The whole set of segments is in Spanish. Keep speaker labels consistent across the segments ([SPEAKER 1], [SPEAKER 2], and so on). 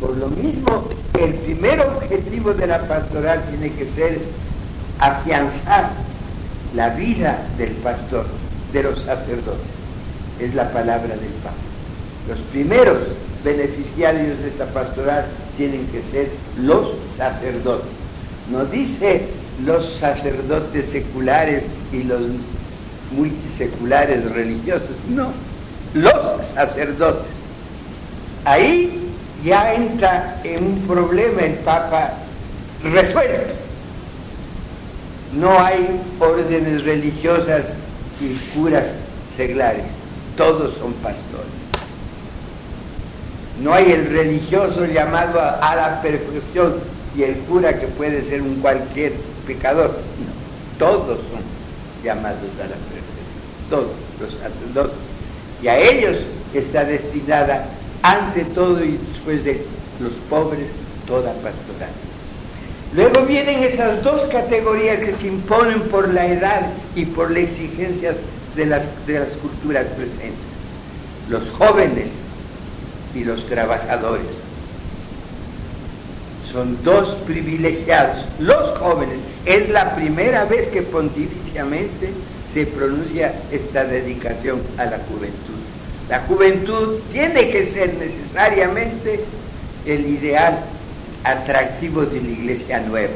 [SPEAKER 1] Por lo mismo, el primer objetivo de la pastoral tiene que ser afianzar la vida del pastor, de los sacerdotes. Es la palabra del Papa. Los primeros beneficiarios de esta pastoral tienen que ser los sacerdotes. No dice los sacerdotes seculares y los multiseculares religiosos, no, los sacerdotes. Ahí ya entra en un problema el Papa resuelto. No hay órdenes religiosas y curas seglares, todos son pastores. No hay el religioso llamado a, la perfección y el cura que puede ser un cualquier pecador. todos son llamados a la perfección, todos los sacerdotes. Y a ellos está destinada ante todo y después de los pobres toda pastoral. Luego vienen esas dos categorías que se imponen por la edad y por las exigencias de las, de las culturas presentes. Los jóvenes y los trabajadores. Son dos privilegiados. Los jóvenes. Es la primera vez que pontificiamente se pronuncia esta dedicación a la juventud. La juventud tiene que ser necesariamente el ideal atractivo de la iglesia nueva,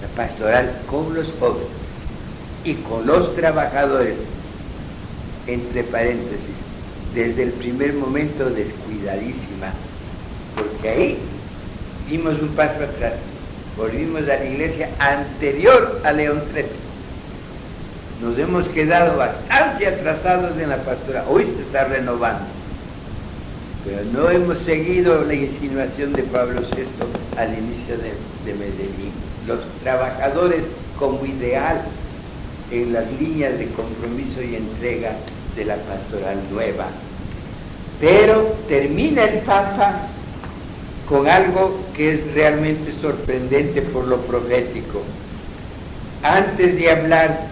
[SPEAKER 1] la pastoral con los jóvenes y con los trabajadores, entre paréntesis, desde el primer momento descuidadísima, porque ahí dimos un paso atrás, volvimos a la iglesia anterior a León XIII. Nos hemos quedado bastante atrasados en la pastoral, hoy se está renovando pero no hemos seguido la insinuación de Pablo VI al inicio de, Medellín. Los trabajadores como ideal en las líneas de compromiso y entrega de la pastoral nueva. Pero termina el Papa con algo que es realmente sorprendente por lo profético. Antes de hablar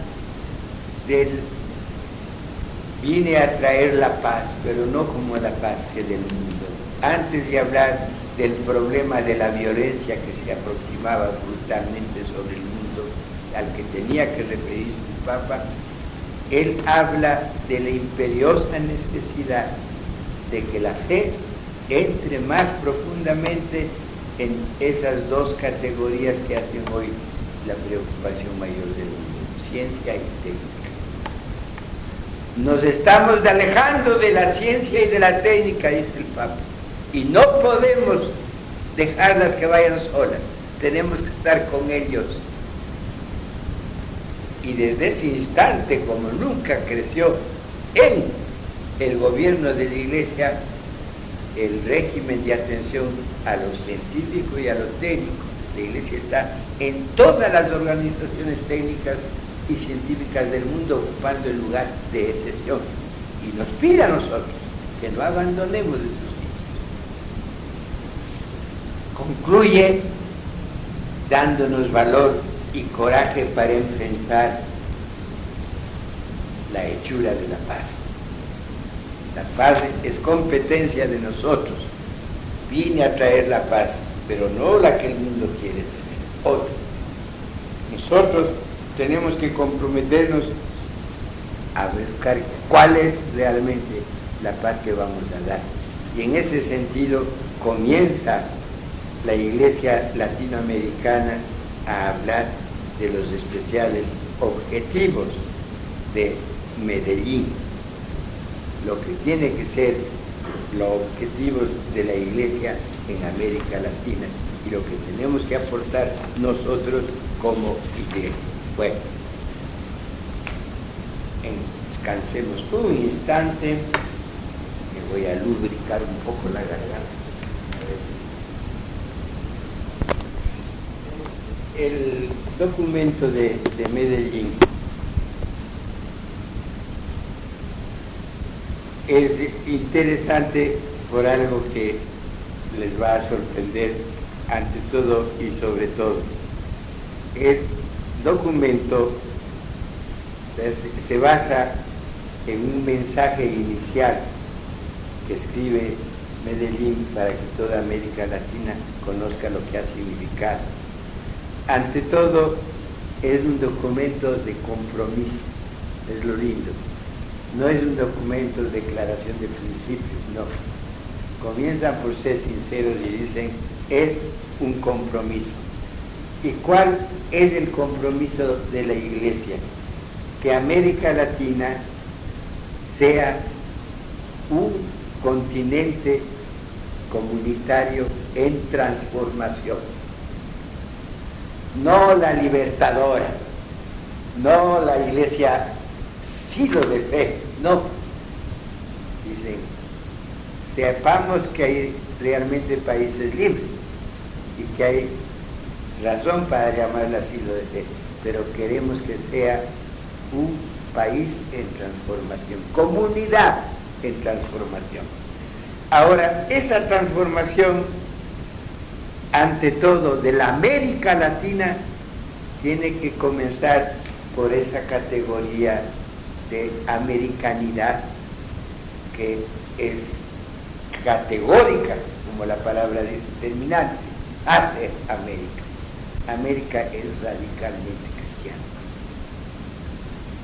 [SPEAKER 1] del Vine a traer la paz, pero no como la paz que del mundo. Antes de hablar del problema de la violencia que se aproximaba brutalmente sobre el mundo, al que tenía que referirse el Papa, él habla de la imperiosa necesidad de que la fe entre más profundamente en esas dos categorías que hacen hoy la preocupación mayor del mundo, ciencia y técnica. Nos estamos alejando de la ciencia y de la técnica, dice el Papa. Y no podemos dejarlas que vayan solas. Tenemos que estar con ellos. Y desde ese instante, como nunca creció en el gobierno de la Iglesia, el régimen de atención a lo científico y a lo técnico. La Iglesia está en todas las organizaciones técnicas y científicas del mundo ocupando el lugar de excepción. Y nos pide a nosotros que no abandonemos esos niños. Concluye dándonos valor y coraje para enfrentar la hechura de la paz. La paz es competencia de nosotros. Vine a traer la paz, pero no la que el mundo quiere tener, otra. Nosotros tenemos que comprometernos a buscar cuál es realmente la paz que vamos a dar. Y en ese sentido comienza la Iglesia Latinoamericana a hablar de los especiales objetivos de Medellín, lo que tiene que ser los objetivos de la Iglesia en América Latina y lo que tenemos que aportar nosotros como iglesia. Bueno, descansemos un instante, que voy a lubricar un poco la garganta. El documento de, de Medellín es interesante por algo que les va a sorprender ante todo y sobre todo. Es documento se basa en un mensaje inicial que escribe Medellín para que toda América Latina conozca lo que ha significado. Ante todo, es un documento de compromiso, es lo lindo. No es un documento de declaración de principios, no. Comienzan por ser sinceros y dicen, es un compromiso. ¿Y cuál es el compromiso de la Iglesia? Que América Latina sea un continente comunitario en transformación. No la libertadora, no la iglesia siglo de fe, no. Dicen, sepamos que hay realmente países libres y que hay razón para llamarla siglo de fe, pero queremos que sea un país en transformación, comunidad en transformación. Ahora, esa transformación, ante todo, de la América Latina, tiene que comenzar por esa categoría de americanidad que es categórica, como la palabra dice, determinante, hace América. América es radicalmente cristiana.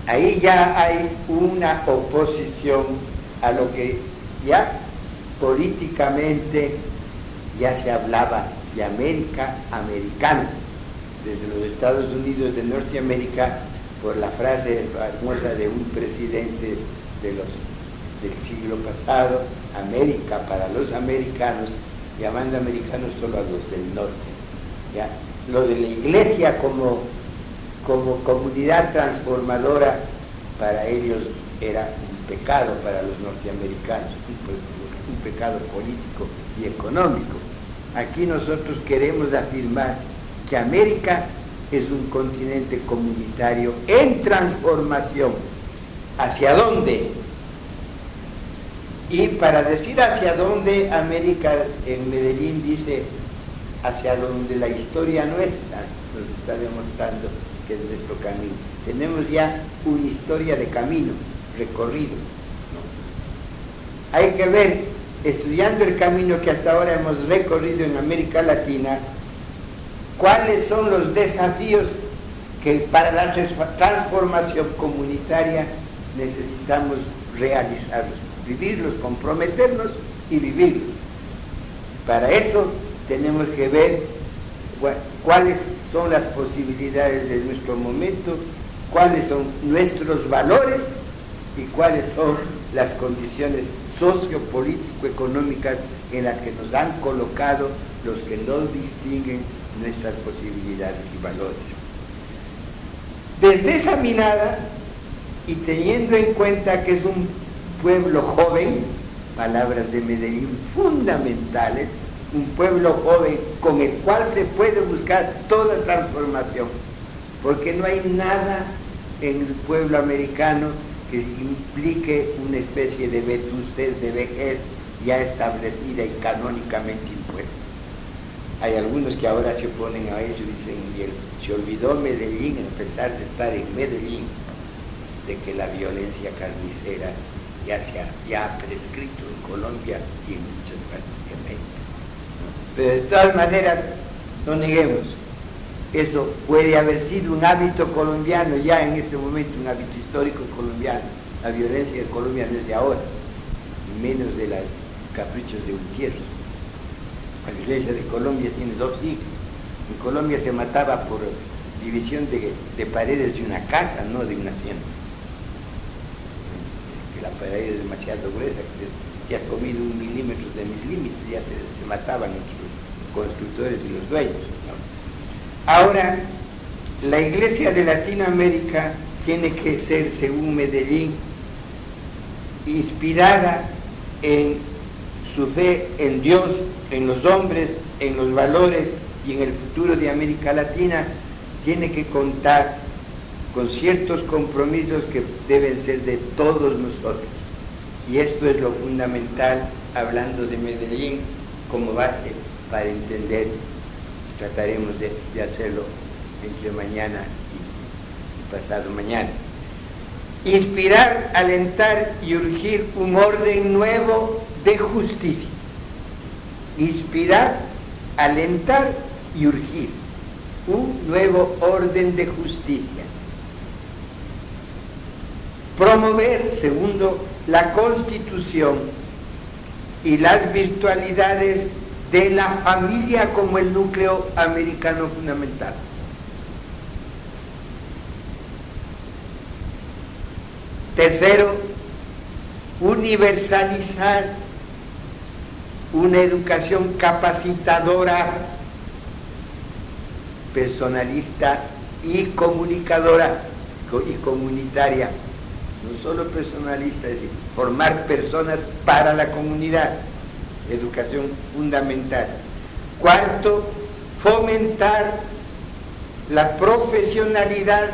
[SPEAKER 1] Ahí ya hay una oposición a lo que ya políticamente ya se hablaba de América americana, desde los Estados Unidos de Norteamérica, por la frase famosa de un presidente del siglo pasado, América para los americanos, llamando americanos solo a los del norte. ¿ya? Lo de la iglesia como, como comunidad transformadora para ellos era un pecado para los norteamericanos, un pecado político y económico. Aquí nosotros queremos afirmar que América es un continente comunitario en transformación. ¿Hacia dónde? Y para decir hacia dónde, América en Medellín dice hacia donde la historia nuestra nos está demostrando que es nuestro camino. Tenemos ya una historia de camino recorrido. Hay que ver estudiando el camino que hasta ahora hemos recorrido en América Latina, cuáles son los desafíos que para la transformación comunitaria necesitamos realizarlos, vivirlos, comprometernos y vivirlos. Para eso tenemos que ver cuáles son las posibilidades de nuestro momento, cuáles son nuestros valores y cuáles son las condiciones sociopolítico-económicas en las que nos han colocado los que no distinguen nuestras posibilidades y valores. Desde esa mirada y teniendo en cuenta que es un pueblo joven, palabras de Medellín fundamentales, un pueblo joven con el cual se puede buscar toda transformación, porque no hay nada en el pueblo americano que implique una especie de vetustez, de vejez ya establecida y canónicamente impuesta. Hay algunos que ahora se oponen a eso y dicen, se olvidó Medellín, a pesar de estar en Medellín, de que la violencia carnicera ya se ha, prescrito en Colombia y en muchas partes de. Pero de todas maneras, no neguemos, eso puede haber sido un hábito colombiano ya en ese momento, un hábito histórico colombiano. La violencia de Colombia no es de ahora, menos de los caprichos de Gutiérrez. La violencia de Colombia tiene dos siglos. En Colombia se mataba por división de, paredes de una casa, no de una hacienda. Que la pared es demasiado gruesa, que has comido un milímetro de mis límites, ya se, mataban entre constructores y los dueños. Ahora, la iglesia de Latinoamérica tiene que ser, según Medellín, inspirada en su fe en Dios, en los hombres, en los valores y en el futuro de América Latina, tiene que contar con ciertos compromisos que deben ser de todos nosotros. Y esto es lo fundamental, hablando de Medellín como base para entender trataremos de, hacerlo entre mañana y, pasado mañana. Inspirar, alentar y urgir un orden nuevo de justicia. inspirar, alentar y urgir un nuevo orden de justicia. Promover, segundo, la constitución y las virtualidades de la familia como el núcleo americano fundamental. Tercero, universalizar una educación capacitadora, personalista y comunicadora y comunitaria. No solo personalista, es decir, formar personas para la comunidad. Educación fundamental. Cuarto, fomentar la profesionalidad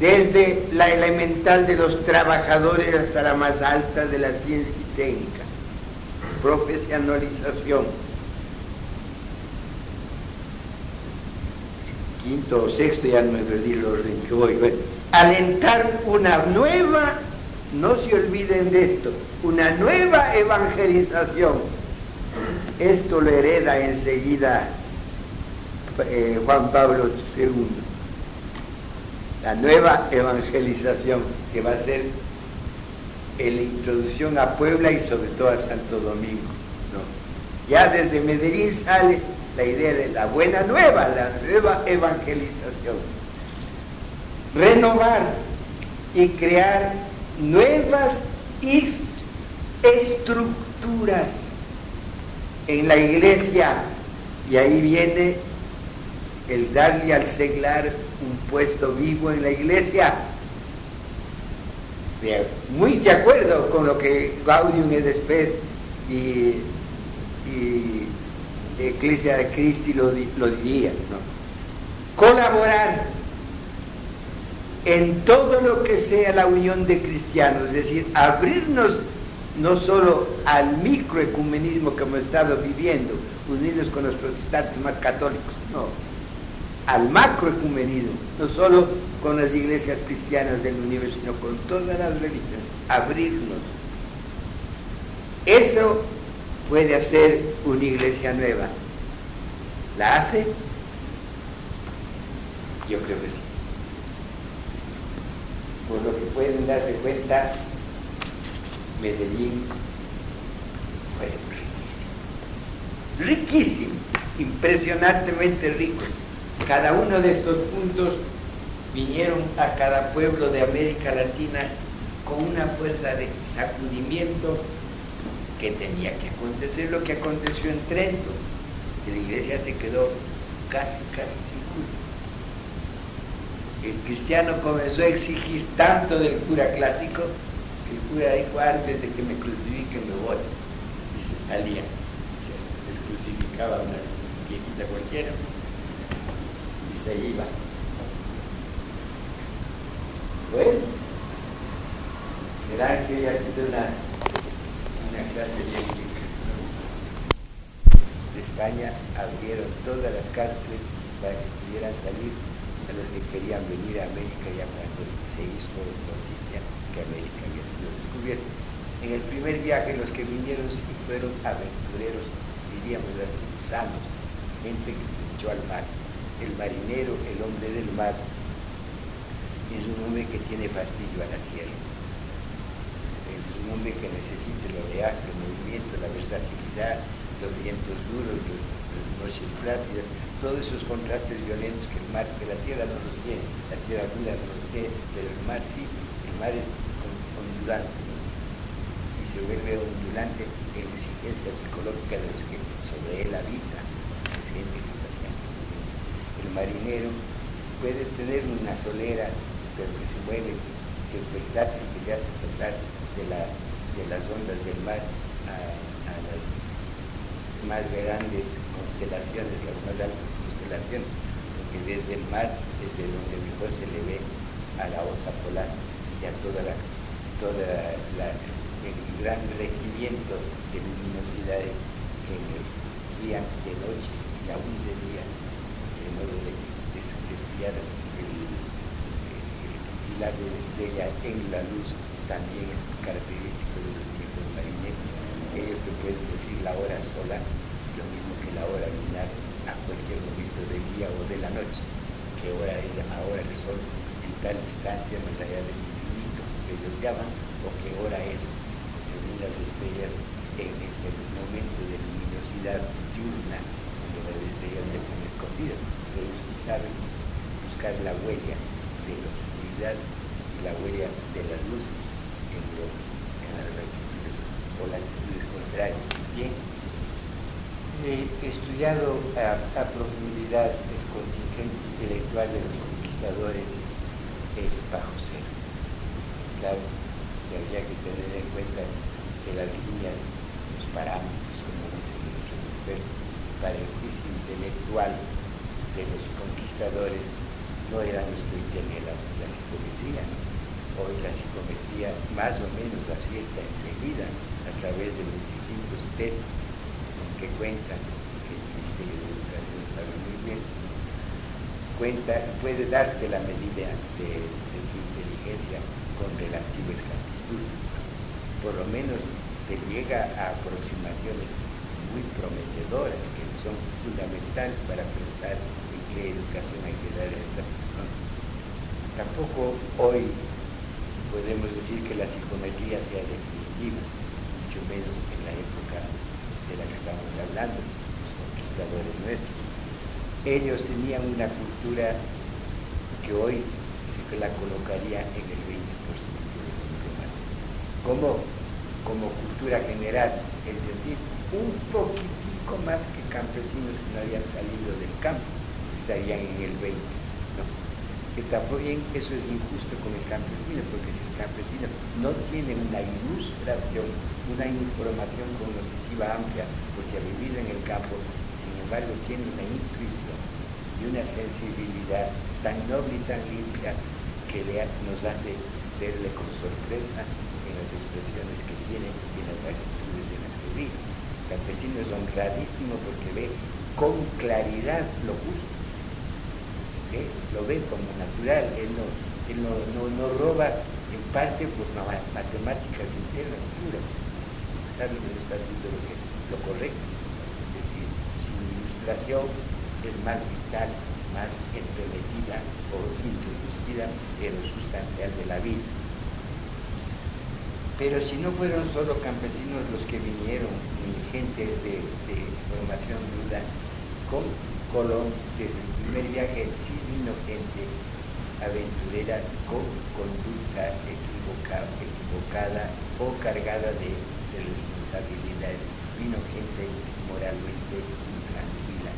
[SPEAKER 1] desde la elemental de los trabajadores hasta la más alta de la ciencia y técnica. Profesionalización. Quinto o sexto, ya no me perdí el orden que voy. alentar una nueva, no se olviden de esto, una nueva evangelización. Esto lo hereda enseguida eh, Juan Pablo II la nueva evangelización que va a ser la introducción a Puebla y sobre todo a Santo Domingo. Ya desde Medellín sale la idea de la buena nueva, la nueva evangelización. Renovar y crear nuevas estructuras en la iglesia. Y ahí viene el darle al seglar un puesto vivo en la iglesia. Muy de acuerdo con lo que Gaudium y después y, y Iglesia de Cristo lo, lo diría. Colaborar en todo lo que sea la unión de cristianos, es decir, abrirnos no solo al microecumenismo que hemos estado viviendo, unirnos con los protestantes más católicos, no, al macroecumenismo, no solo con las iglesias cristianas del universo, sino con todas las religiones, abrirnos. Eso puede hacer una iglesia nueva. ¿La hace? Yo creo que sí. Pueden darse cuenta, Medellín fue riquísimo. Riquísimo, impresionantemente rico cada uno de estos puntos vinieron a cada pueblo de América Latina con una fuerza de sacudimiento que tenía que acontecer lo que aconteció en Trento, que la iglesia se quedó casi, casi sin. El cristiano comenzó a exigir tanto del cura clásico que el cura dijo antes de que me crucifiquen me voy y se salía, se les crucificaba una viejita cualquiera. Se iba. Bueno, verán que ha sido una, una clase bien De España abrieron todas las cárceles para que pudieran salir los que querían venir a América ya cuando se hizo noticia que América había sido descubierta. En el primer viaje los que vinieron sí fueron aventureros, diríamos así, sanos, gente que se echó al mar el marinero, el hombre del mar, es un hombre que tiene fastidio a la tierra. Es un hombre que necesita el oleaje, el movimiento, la versatilidad, los vientos duros, las noches plácidas, todos esos contrastes violentos que el mar, que la tierra no los tiene, la tierra dura no los tiene, pero el mar sí, el mar es ondulante y se vuelve ondulante en la exigencia psicológica de los que sobre él habita, el marinero puede tener una solera, pero que se mueve, que es versátil, que ya hace pasar de las ondas del mar a, las más grandes constelaciones, las más altas constelaciones, porque desde el mar, desde donde mejor se le ve a la osa polar y a toda la, toda el gran regimiento de luminosidades que día de noche y aún de día modo de, desviar el, pilar de la estrella en la luz también es característico de los viejos marineros, ellos que puede decir la hora sola, lo mismo que la hora lunar a cualquier momento del día o de la noche. ¿Qué hora es ahora el sol en tal distancia más allá del infinito que ellos llaman? ¿O qué hora es, según las estrellas, en este momento de luminosidad diurna, donde las estrellas están escondidas? Ellos sí saben buscar la huella de la oscuridad y la huella de las luces en, en las latitudes o Bien, he estudiado a, profundidad el contingente intelectual de los conquistadores es bajo cero. Claro, que habría que tener en cuenta que las líneas, los parámetros, como dicen nuestros expertos, para el juicio intelectual de los conquistadores no eran los que hoy tiene la, psicometría. Hoy la psicometría más o menos acierta enseguida a través de los distintos test que cuentan, que el Ministerio de Educación sabe muy bien, cuenta, puede darte la medida de, tu inteligencia con relativa exactitud. Por lo menos te llega a aproximaciones muy prometedoras que son fundamentales para pensar en qué educación hay que dar a esta persona. Tampoco hoy podemos decir que la psicometría sea definitiva, menos en la época de la que estamos hablando, los conquistadores nuestros. Ellos tenían una cultura que hoy se la colocaría en el 20% del mundo como, como cultura general, es decir, un poquitico más que campesinos que no habían salido del campo, estarían en el 20%. Que también eso es injusto con el campesino, porque si el campesino no tiene una ilustración, una información cognitiva amplia, porque ha vivido en el campo, sin embargo tiene una intuición y una sensibilidad tan noble y tan limpia que nos hace verle con sorpresa en las expresiones que tiene y en las actitudes en las que vive. El campesino es honradísimo porque ve con claridad lo justo lo ve como natural, él no, no, roba en parte por matemáticas internas puras, sabe que no está haciendo lo, lo correcto, es decir, su ilustración es más vital, más entremetida o introducida en lo sustancial de la vida. Pero si no fueron solo campesinos los que vinieron, ni gente de, formación ruda, con Colón desde el primer viaje sí vino gente aventurera con conducta equivocada o cargada de, responsabilidades. Vino gente moralmente intranquila.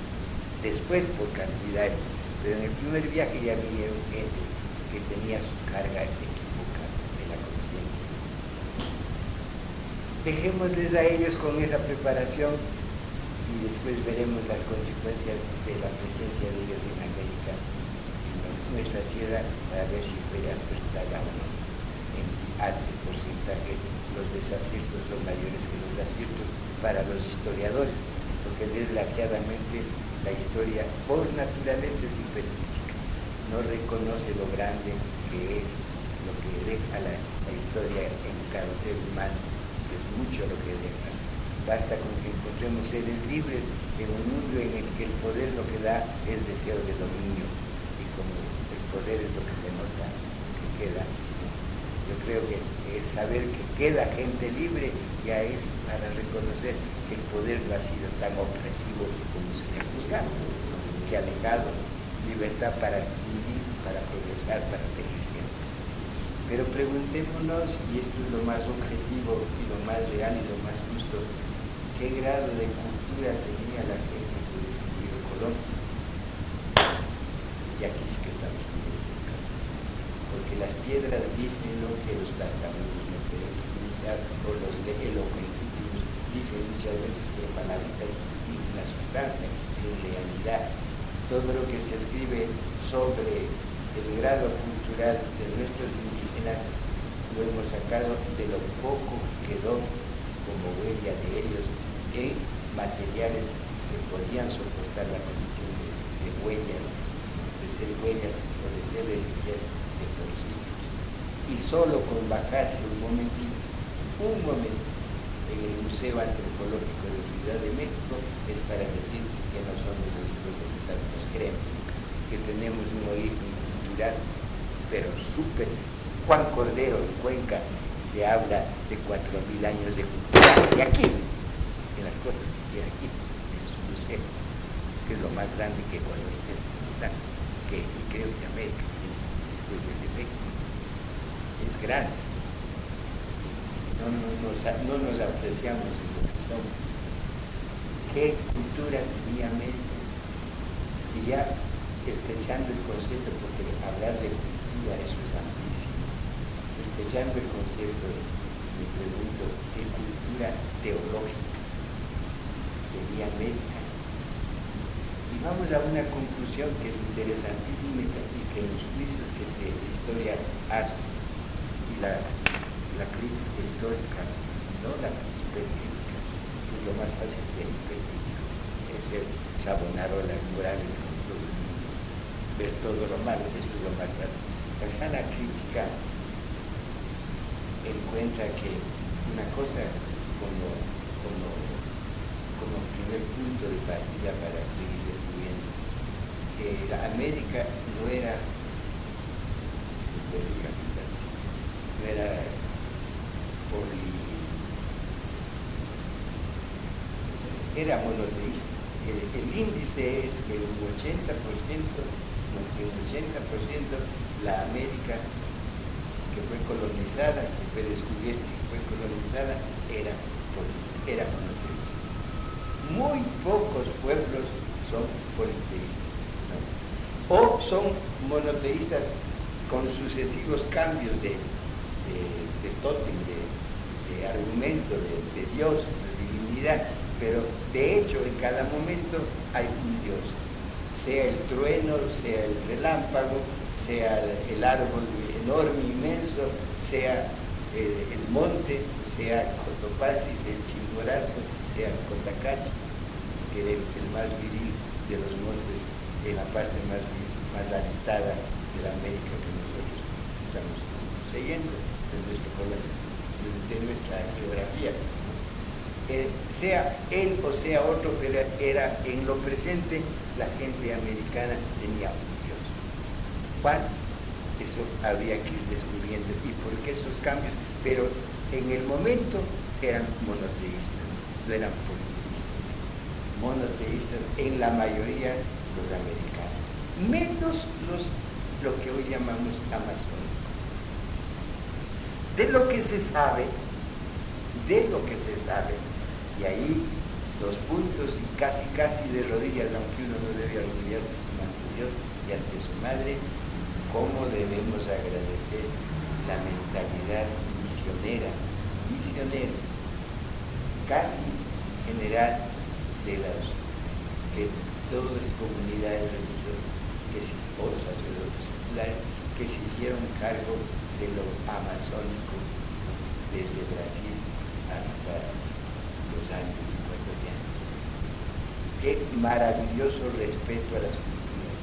[SPEAKER 1] Después por cantidades, pero en el primer viaje ya vinieron gente que tenía su carga equivocada de la conciencia. Dejémosles a ellos con esa preparación y después veremos las consecuencias de la presencia de ellos en América, en nuestra tierra, para ver si puede acertar o no. En alto porcentaje los desaciertos son mayores que los aciertos para los historiadores, porque desgraciadamente la historia por naturaleza es no reconoce lo grande que es lo que deja la, historia en cada ser humano, es mucho lo que deja Basta con que encontremos seres libres en un mundo en el que el poder lo que da es deseo de dominio y como el poder es lo que se nota que queda. Yo creo que saber que queda gente libre ya es para reconocer que el poder no ha sido tan opresivo como se le juzgado, que ha dejado libertad para vivir, para progresar, para seguir siendo. Pero preguntémonos, y esto es lo más objetivo y lo más real y lo más justo, qué grado de cultura tenía la gente que descubrió Colón. Y aquí sí que estamos Porque las piedras dicen lo que los tartamudos no pueden pronunciar, o los de elocuentísimos dicen muchas veces por palabritas sin una sustancia, sin realidad. Todo lo que se escribe sobre el grado cultural de nuestros indígenas lo hemos sacado de lo poco que quedó como huella de ellos materiales que podían soportar la condición de, huellas, de ser huellas o de ser reliquias de por sí. Y solo con bajarse un momentito, un momento, en el Museo Antropológico de Ciudad de México es para decir que no somos los hijos de nos creemos, que tenemos un origen cultural, pero súper. Juan Cordero en Cuenca le habla de cuatro mil años de cultura, y aquí, cosas que aquí, en su museo, que es lo más grande que Ecuador está, que creo que América después de México, es grande no, nos apreciamos en lo que somos. ¿Qué cultura tenía mente? Y ya estrechando el concepto, porque hablar de cultura eso es amplísimo, estrechando el concepto, me pregunto, ¿qué cultura teológica Y vamos a una conclusión que es interesantísima y que en los juicios que la historia hace y la la crítica histórica, no la periodística, que es lo más fácil ser periodístico, es ser las morales con todo el mundo, ver todo lo malo, eso es lo más fácil. La sana crítica encuentra que una cosa como primer punto de partida para seguir descubriendo, que la América no era, no era era monoteísta. El, índice es que un 80%, un 80% la América que fue colonizada, que fue descubierta, que fue colonizada, era, era. Muy pocos pueblos son politeístas. O son monoteístas con sucesivos cambios de, de, de tótem, de, argumento de, Dios, de divinidad, pero de hecho en cada momento hay un Dios, sea el trueno, sea el relámpago, sea el, árbol enorme, inmenso, sea eh, el, monte, sea Cotopaxis, el Chimborazo, sea Cotacachi, que el, más viril de los montes, en la parte más, más habitada de la América que nosotros estamos siguiendo en nuestro de nuestra geografía. Eh, sea él o sea otro, pero era en lo presente la gente americana tenía un Dios. ¿Cuál? Eso habría que ir descubriendo. ¿Y por qué esos cambios? Pero en el momento eran monoteístas, no eran politeístas. Monoteístas en la mayoría los americanos, menos los lo que hoy llamamos amazónicos. De lo que se sabe, de lo que se sabe, y ahí los puntos y casi casi de rodillas, aunque uno no debe arrodillarse sino ante Dios y ante su madre, cómo debemos agradecer la mentalidad misionera, misionera, casi general de las que todas las comunidades religiosas que se, o sacerdotes seculares que se hicieron cargo de lo amazónico desde Brasil hasta los Andes ecuatorianos. Qué maravilloso respeto a las culturas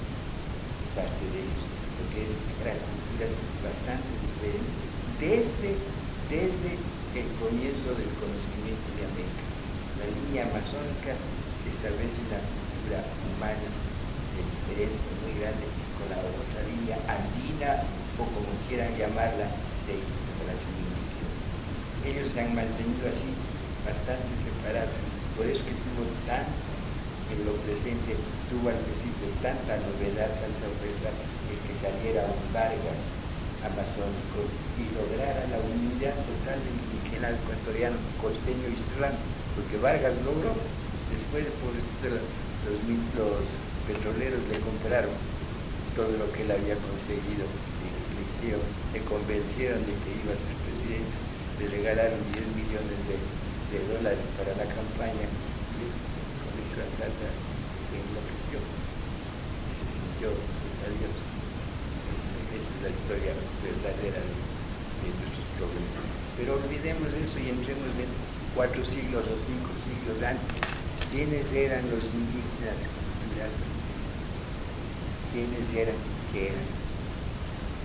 [SPEAKER 1] parte de ellos, porque es una cultura bastante diferente desde, desde el comienzo del conocimiento de América. La línea amazónica establece una cultura humana de diferencia muy grande con la otra línea andina o como quieran llamarla, de población indígena. Ellos se han mantenido así, bastante separados, por eso que tuvo tan, en lo presente, tuvo al principio tanta novedad, tanta sorpresa, el que saliera un Vargas amazónico y lograra la unidad total del indígena ecuatoriano, costeño y serrano, porque Vargas logró, después por los, los petroleros le compraron todo lo que él había conseguido le convencieron de que iba a ser presidente, le regalaron 10 millones de, dólares para la campaña y con esa plata se enloqueció, se sintió adiós. Esa, es la historia verdadera de, nuestros problemas. Pero olvidemos eso y entremos en cuatro siglos o cinco siglos antes. ¿Quiénes eran los indígenas? ¿Quiénes eran? ¿Qué eran?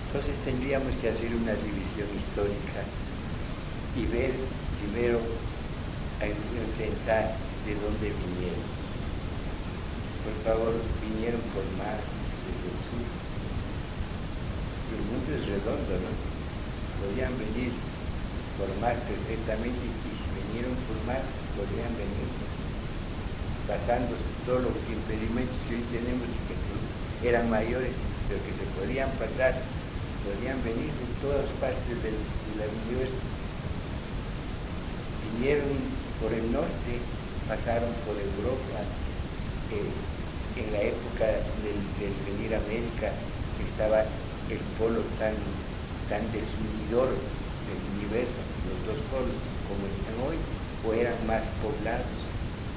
[SPEAKER 1] Entonces tendríamos que hacer una división histórica y ver primero preguntar de dónde vinieron. Por favor, vinieron por mar desde el sur. El mundo es redondo, ¿no? Podían venir por mar perfectamente y vinieron por mar, podrían venir pasando todos los impedimentos que hoy tenemos y que eran mayores, pero que se podían pasar, podían venir de todas partes del, universo. Vinieron por el norte, pasaron por Europa, eh, en la época del, venir a América estaba el polo tan, tan desunidor del universo, los dos polos, como están hoy, o eran más poblados,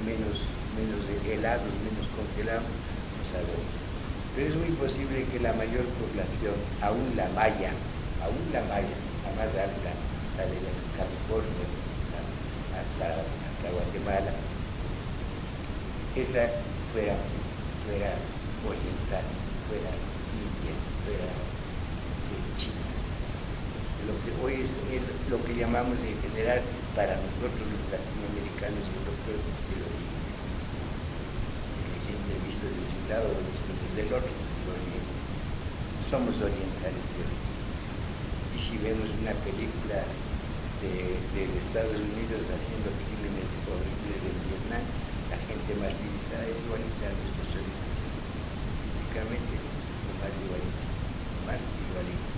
[SPEAKER 1] menos, menos helados, menos congelados, no sabemos. Pero es muy posible que la mayor población, aún la maya, aún la maya, la más alta, la de las Californias, hasta, hasta Guatemala, esa fuera, fuera oriental, fuera india, fuera china lo que hoy es lo que llamamos en general para nosotros los latinoamericanos y europeos el origen. Gente visto desde un lado visto desde el otro, somos orientales Y si vemos una película de, Estados Unidos haciendo crímenes horribles en Vietnam, la gente más civilizada es igualita a nuestros orientales. Físicamente, más igualita, más igualita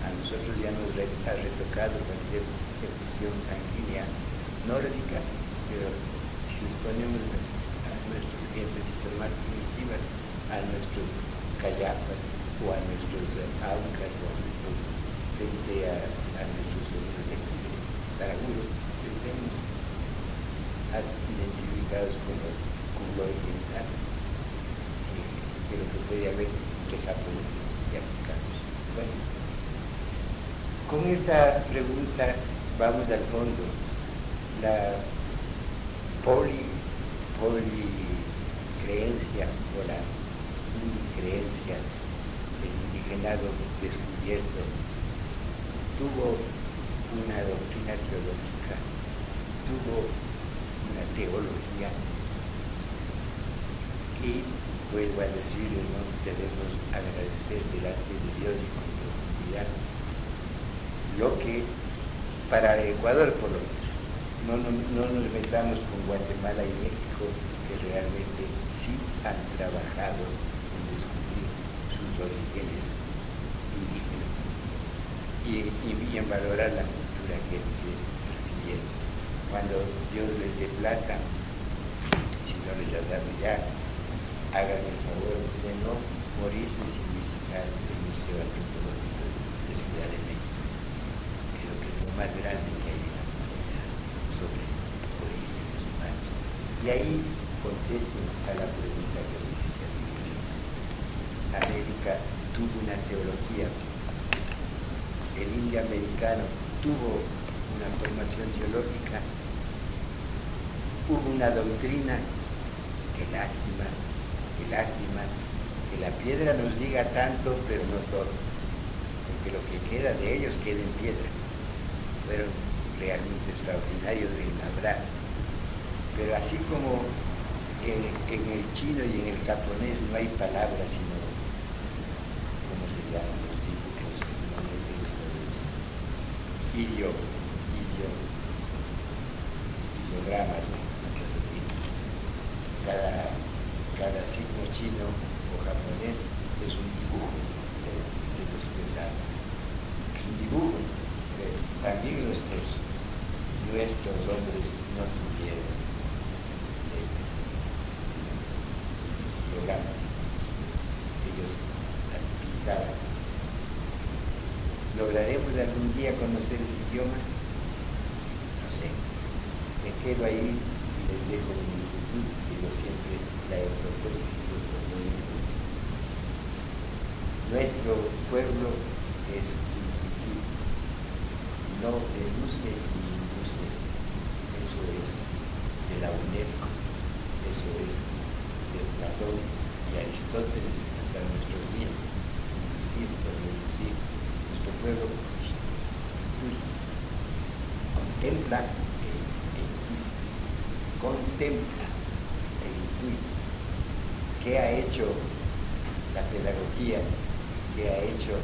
[SPEAKER 1] a nosotros ya nos ha retocado cualquier efusión sanguínea nórdica, pero si les ponemos a nuestros gentecitos más primitivas, a nuestros callapas o a nuestros aucas o a nuestros frente a, a nuestros taraguros, estemos identificados como, como lo oriental, que que puede haber entre japoneses y africanos. Bueno, con esta pregunta vamos al fondo. La poli, creencia o la creencia del indigenado descubierto tuvo una doctrina teológica, tuvo una teología y vuelvo a decirles, no debemos agradecer delante de Dios y con profundidad lo que para Ecuador por lo menos, no, no, nos metamos con Guatemala y México, que realmente sí han trabajado en descubrir sus orígenes indígenas y, en valorar la cultura que, que recibieron. Cuando Dios les dé plata, si no les ha dado ya, hagan el favor de no morirse sin visitar el Museo de Ciudad de México más grande que hay la sobre orígenes humanos. Y ahí contesten a la pregunta que dice América tuvo una teología, el indio americano tuvo una formación teológica, hubo una doctrina, qué lástima, qué lástima, que la piedra nos diga tanto, pero no todo, porque lo que queda de ellos queda en piedra fueron realmente extraordinarios de labrar. Pero así como en, el chino y en el japonés no hay palabras, sino, ¿cómo se llaman los dibujos? Idio, idio, ideogramas, muchas así. Cada, cada signo chino o japonés es un dibujo de, de los pesados. También nuestros, nuestros hombres no tuvieron programa. Ellos las pintaban. ¿Lograremos algún día conocer ese idioma? No sé. Me quedo ahí y les dejo mi inquietud, que yo siempre la he propuesto. Nuestro pueblo es no deduce ni induce. Eso es de la UNESCO, eso es de Platón y Aristóteles hasta nuestros días. Inducir por deducir. Nuestro pueblo contempla el, contempla e intuye qué ha hecho la pedagogía, qué ha hecho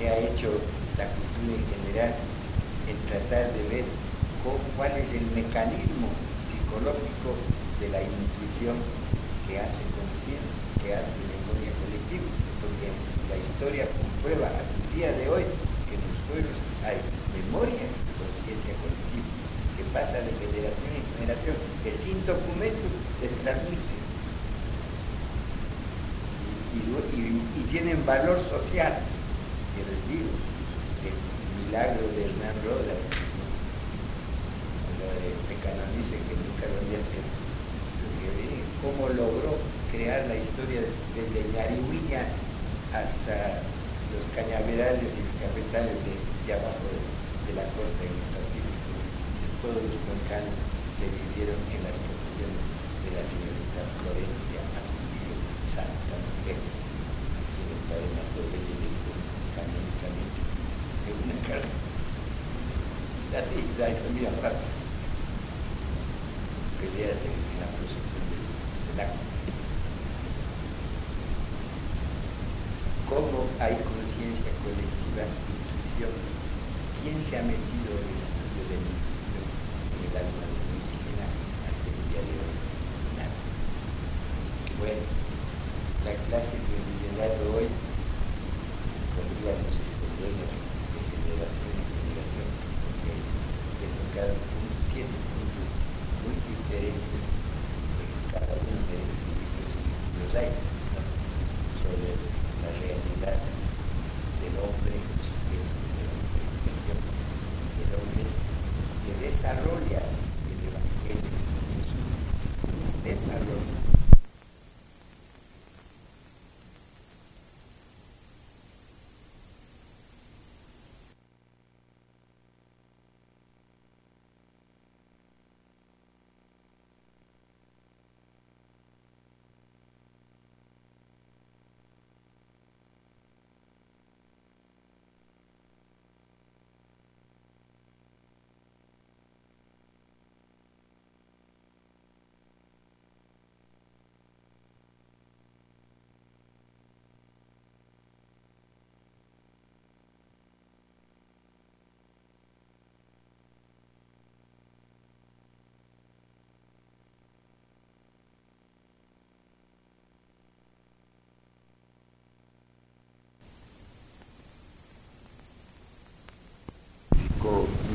[SPEAKER 1] qué ha hecho la cultura en general en tratar de ver cuál es el mecanismo psicológico de la intuición que hace conciencia, que hace memoria colectiva, porque la historia comprueba hasta el día de hoy que en los pueblos hay memoria y conciencia colectiva, que pasa de generación en generación, que sin documento se transmite. Y, tienen valor social, que les digo, el milagro de Hernán Rodas, me canonice que nunca lo había hecho, cómo logró crear la historia desde Yariguiña hasta los cañaverales y capitales de, abajo de, la costa en el Pacífico, todos los volcanes que vivieron en las proporciones de la señorita Florencia Santa Mujer, padre Mato de canónicamente en carta. Así, esa es mi frase. Peleas en la procesión del cenáculo. cómo hay conciencia colectiva, intuición. ¿Quién se ha metido en el estudio de la intuición en el alma de la indígena hasta el día de hoy? Nada. Bueno, la clase que he diseñado hoy podríamos extendernos de generación en generación, porque he tocado siete puntos muy diferentes en cada uno de estos libros y los hay sobre la realidad del hombre, del hombre que desarrolla el Evangelio de Jesús, desarrolla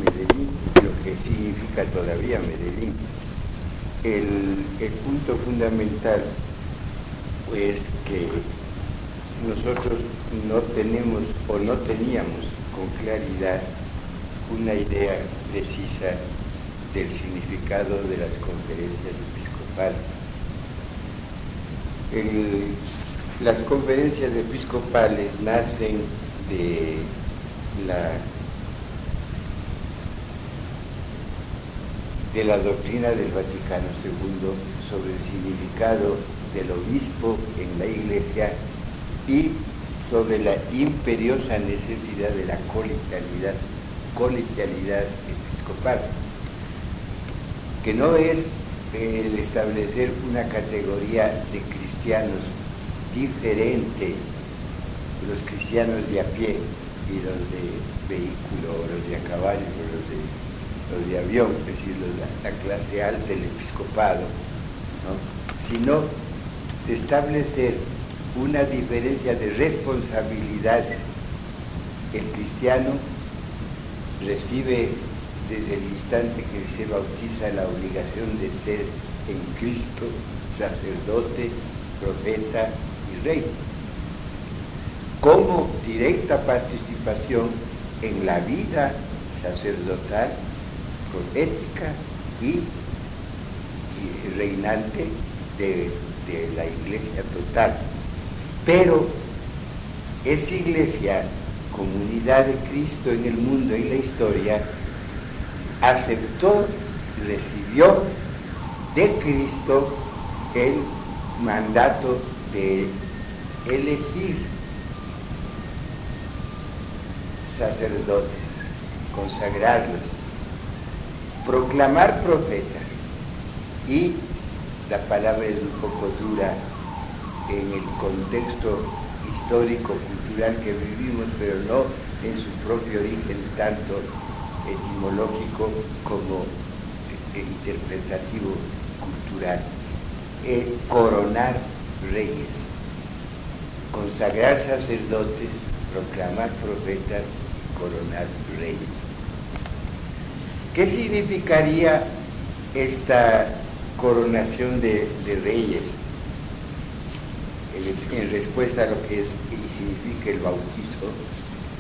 [SPEAKER 1] Medellín, lo que todavía Medellín. El, punto fundamental es que nosotros no tenemos o no teníamos con claridad una idea precisa del significado de las conferencias episcopales. las conferencias episcopales nacen de la de la doctrina del Vaticano II sobre el significado del obispo en la iglesia y sobre la imperiosa necesidad de la colegialidad, episcopal, que no es el establecer una categoría de cristianos diferente, los cristianos de a pie y los de vehículo, o los de a caballo, los de de avión, es decir, la, clase alta del episcopado, sino de establecer una diferencia de responsabilidades. El cristiano recibe desde el instante que se bautiza la obligación de ser en Cristo sacerdote, profeta y rey, como directa participación en la vida sacerdotal ética y, reinante de, de la iglesia total. Pero esa iglesia, comunidad de Cristo en el mundo y la historia, aceptó, recibió de Cristo el mandato de elegir sacerdotes, consagrarlos proclamar profetas. Y la palabra es un poco dura en el contexto histórico, cultural que vivimos, pero no en su propio origen tanto etimológico como eh, interpretativo cultural. Eh, coronar reyes, consagrar sacerdotes, proclamar profetas, coronar reyes. ¿Qué significaría esta coronación de, reyes? En respuesta a lo que es y significa el bautizo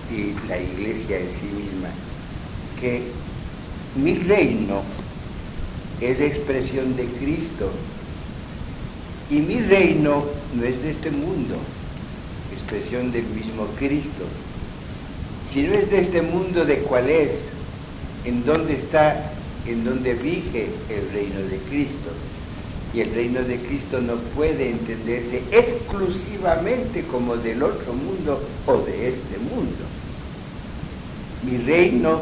[SPEAKER 1] y la iglesia en sí misma, que mi reino es expresión de Cristo y mi reino no es de este mundo, expresión del mismo Cristo. Si no es de este mundo, ¿de cuál es? ¿En dónde está? ¿En dónde vige el reino de Cristo? Y el reino de Cristo no puede entenderse exclusivamente como del otro mundo o de este mundo. Mi reino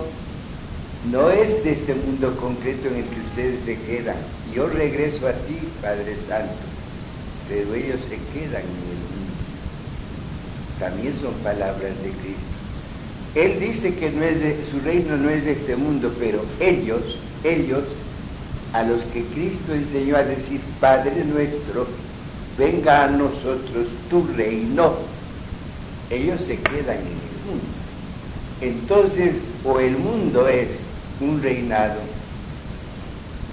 [SPEAKER 1] no es de este mundo concreto en el que ustedes se quedan. Yo regreso a ti, Padre Santo pero ellos se quedan en el mundo. También son palabras de Cristo. Él dice que no es su reino no es de este mundo, pero ellos, ellos, a los que Cristo enseñó a decir, Padre nuestro, venga a nosotros tu reino, ellos se quedan en el mundo. Entonces, o el mundo es un reinado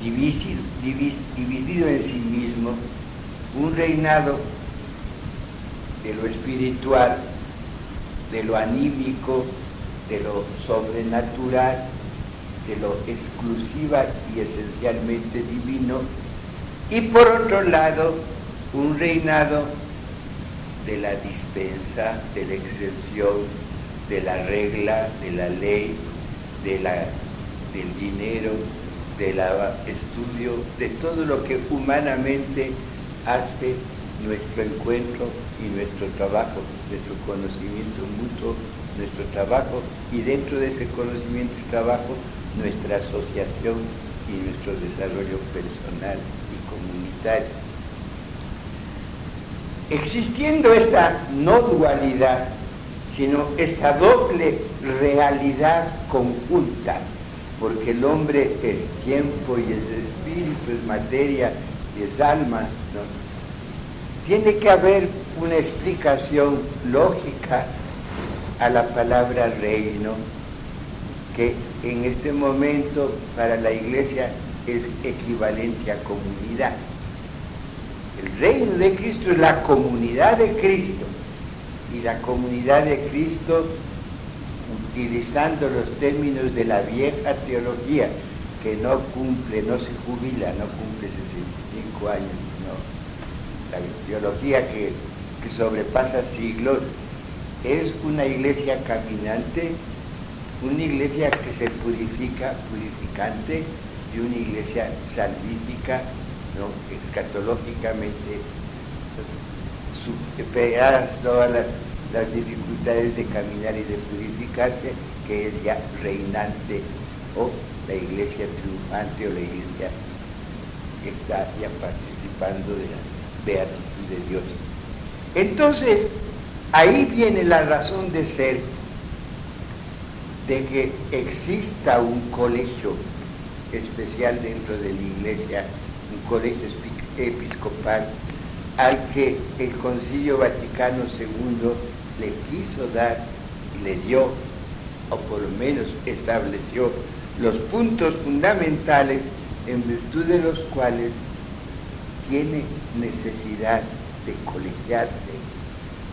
[SPEAKER 1] dividido en sí mismo, un reinado de lo espiritual, de lo anímico, de lo sobrenatural, de lo exclusiva y esencialmente divino, y por otro lado, un reinado de la dispensa, de la excepción, de la regla, de la ley, de la, del dinero, del estudio, de todo lo que humanamente hace nuestro encuentro y nuestro trabajo, nuestro conocimiento mutuo, nuestro trabajo y dentro de ese conocimiento y trabajo nuestra asociación y nuestro desarrollo personal y comunitario. Existiendo esta no dualidad, sino esta doble realidad conjunta, porque el hombre es tiempo y es espíritu, es materia y es alma, tiene que haber una explicación lógica a la palabra reino, que en este momento para la iglesia es equivalente a comunidad. El reino de Cristo es la comunidad de Cristo y la comunidad de Cristo utilizando los términos de la vieja teología que no cumple, no se jubila, no cumple 65 años la teología que, sobrepasa siglos, es una iglesia caminante, una iglesia que se purifica, purificante, y una iglesia salvífica, ¿no? escatológicamente superadas todas las, las dificultades de caminar y de purificarse, que es ya reinante, o la iglesia triunfante o la iglesia que está ya participando de la beatitud de Dios. Entonces, ahí viene la razón de ser de que exista un colegio especial dentro de la iglesia, un colegio episcopal, al que el Concilio Vaticano II le quiso dar y le dio, o por lo menos estableció, los puntos fundamentales en virtud de los cuales tiene necesidad de colegiarse,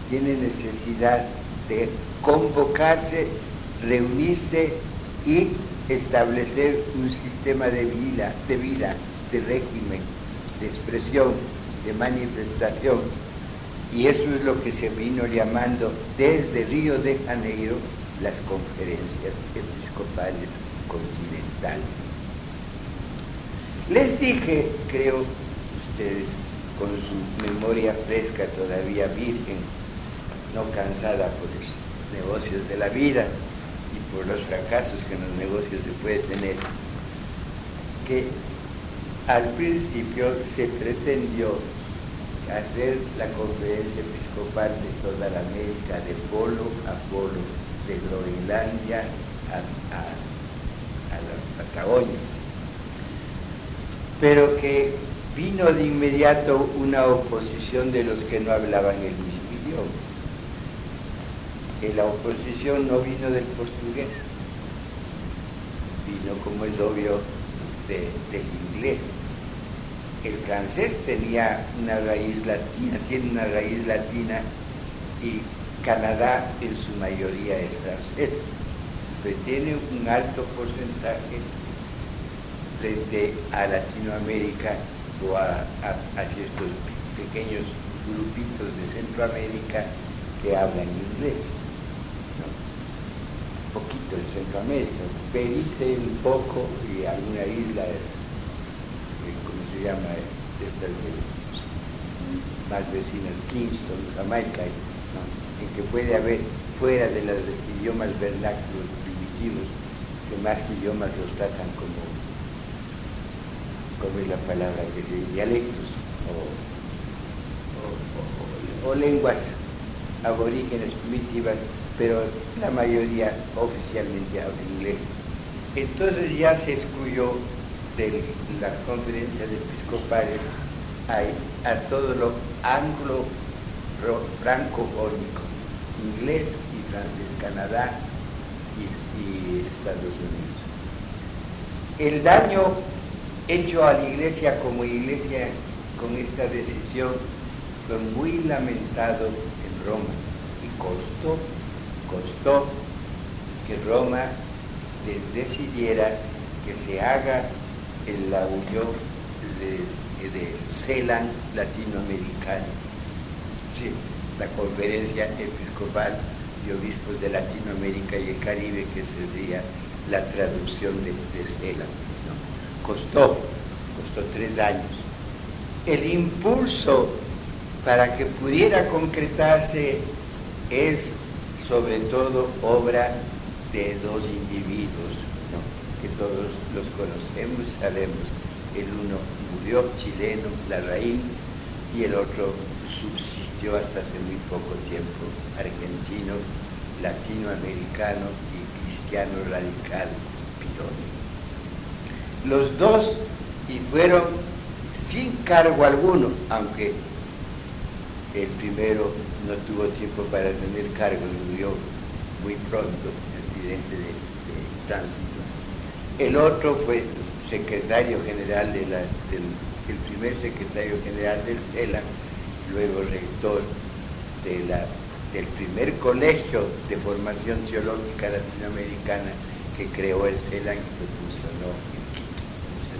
[SPEAKER 1] tiene necesidad de convocarse, reunirse y establecer un sistema de vida, de vida, de régimen, de expresión, de manifestación. Y eso es lo que se vino llamando desde Río de Janeiro las conferencias episcopales continentales. Les dije, creo, con su memoria fresca, todavía virgen, no cansada por los negocios de la vida y por los fracasos que en los negocios se puede tener, que al principio se pretendió hacer la conferencia episcopal de toda la América, de polo a polo, de Groenlandia a, la Patagonia. Pero que vino de inmediato una oposición de los que no hablaban el mismo idioma. Que la oposición no vino del portugués, vino, como es obvio, del inglés el francés tenía una raíz latina, tiene una raíz latina y Canadá en su mayoría es francés, pero tiene un alto porcentaje frente a Latinoamérica o a, estos pequeños grupitos de Centroamérica que hablan inglés. Un poquito de Centroamérica, Belice un poco y alguna isla se llama estas más vecinas, Kingston, Jamaica, en que puede haber fuera de los idiomas vernáculos primitivos, que más idiomas los tratan como, como es la palabra que dialectos o, o lenguas aborígenes primitivas, pero la mayoría oficialmente habla inglés. Entonces ya se excluyó de la conferencia de episcopales a, a todo lo anglo francofónico, inglés y francés, Canadá y, Estados Unidos. El daño hecho a la iglesia como iglesia con esta decisión fue muy lamentado en Roma y costó, costó que Roma decidiera que se haga en la unión de, CELAN latinoamericano, la conferencia episcopal de obispos de Latinoamérica y el Caribe, que sería la traducción de, CELAN. Costó, costó tres años. El impulso para que pudiera concretarse es sobre todo obra de dos individuos, que todos los conocemos, sabemos. El uno murió chileno, Larraín, y el otro subsistió hasta hace muy poco tiempo, argentino, latinoamericano y cristiano radical, Pironi. Los dos, y fueron sin cargo alguno, aunque el primero no tuvo tiempo para tener cargo, murió muy pronto, accidente de, de tránsito. El otro fue secretario general de la, del el primer secretario general del CELA, luego rector del primer colegio de formación teológica latinoamericana que creó el CELA y que funcionó en Quito, se